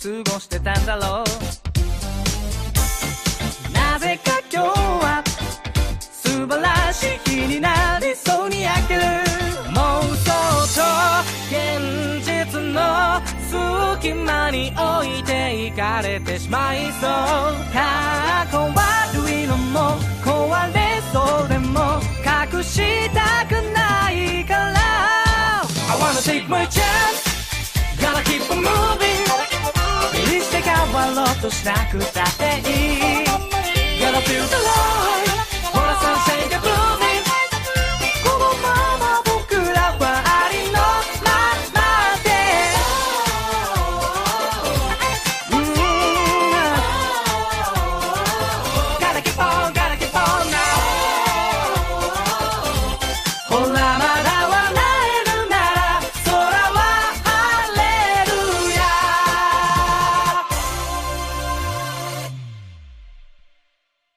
過ごしてたんだろう。晴らしい日になりそうに焼ける妄想と現実の隙間に置いていかれてしまいそう。かっこ悪いのも壊れそうでも隠したくないから。I wanna take my chance. Gotta keep on moving. 決して変わろうとしなくたっていい。Gotta feel the